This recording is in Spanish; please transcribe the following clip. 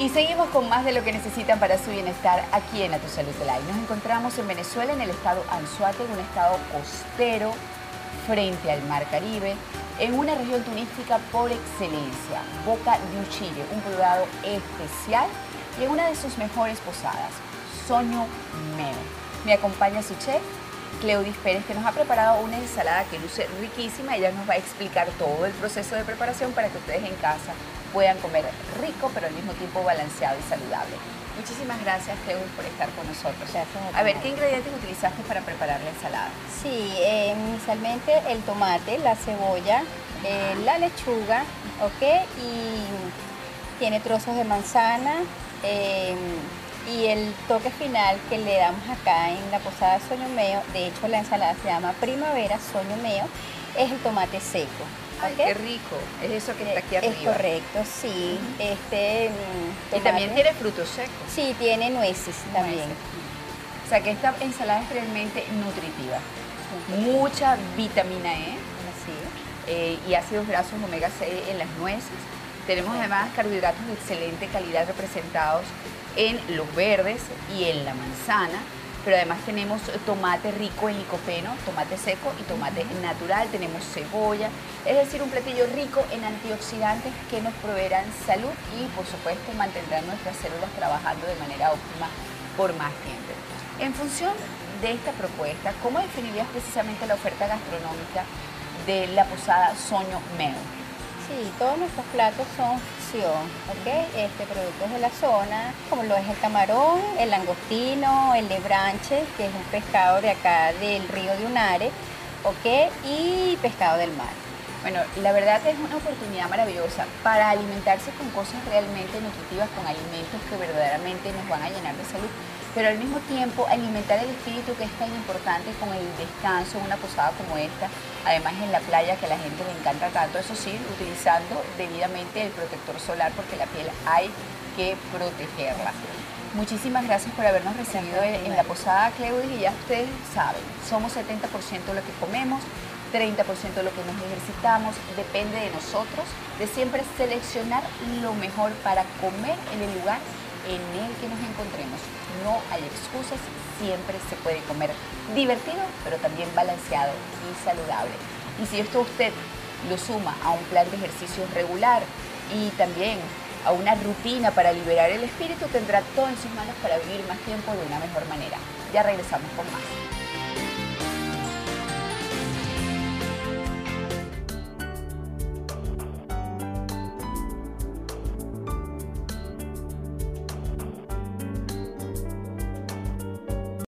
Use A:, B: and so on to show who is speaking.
A: Y seguimos con más de lo que necesitan para su bienestar aquí en A Tu Salud Live. Nos encontramos en Venezuela, en el estado Anzuate, un estado costero frente al Mar Caribe, en una región turística por excelencia, Boca de Uchille, un poblado especial y en una de sus mejores posadas, Soño Meo. Me acompaña su chef, Cleudis Pérez, que nos ha preparado una ensalada que luce riquísima. Ella nos va a explicar todo el proceso de preparación para que ustedes en casa puedan comer rico, pero al mismo tiempo balanceado y saludable. Muchísimas gracias, Cleudis, por estar con nosotros. a, ver, ¿qué ingredientes utilizaste para preparar la ensalada?
B: Sí, eh, inicialmente el tomate, la cebolla, eh, la lechuga, ¿ok? Y tiene trozos de manzana, eh, y el toque final que le damos acá en la posada Soño Meo, de hecho la ensalada se llama Primavera Soño Meo, es el tomate seco.
A: Ay, qué rico. Es eso que está aquí arriba.
B: Es correcto, sí. este,
A: mm, y también tiene frutos secos.
B: Sí, tiene nueces también.
A: O sea que esta ensalada es realmente nutritiva. Mucha vitamina E eh, y ácidos grasos omega 6 en las nueces. Tenemos además carbohidratos de excelente calidad representados en los verdes y en la manzana pero además tenemos tomate rico en licopeno, tomate seco y tomate natural, tenemos cebolla, es decir, un platillo rico en antioxidantes que nos proveerán salud y por supuesto mantendrán nuestras células trabajando de manera óptima por más tiempo. En función de esta propuesta, ¿cómo definirías precisamente la oferta gastronómica de la posada Soño Meo?
B: Sí, todos nuestros platos son ¿ok? Este, productos de la zona, como lo es el camarón, el langostino, el lebranche, que es un pescado de acá del río de Unare, ¿ok? Y pescado del mar.
A: Bueno, la verdad es una oportunidad maravillosa para alimentarse con cosas realmente nutritivas, con alimentos que verdaderamente nos van a llenar de salud pero al mismo tiempo alimentar el espíritu que es tan importante con el descanso en una posada como esta, además en la playa que a la gente le encanta tanto, eso sí, utilizando debidamente el protector solar porque la piel hay que protegerla. Muchísimas gracias por habernos recibido en, la posada Cleudis y ya ustedes saben, somos 70% lo que comemos, 30% de lo que nos ejercitamos, depende de nosotros, de siempre seleccionar lo mejor para comer en el lugar en el que nos encontremos. No hay excusas, siempre se puede comer divertido, pero también balanceado y saludable. Y si esto usted lo suma a un plan de ejercicio regular y también a una rutina para liberar el espíritu, tendrá todo en sus manos para vivir más tiempo de una mejor manera. Ya regresamos con más.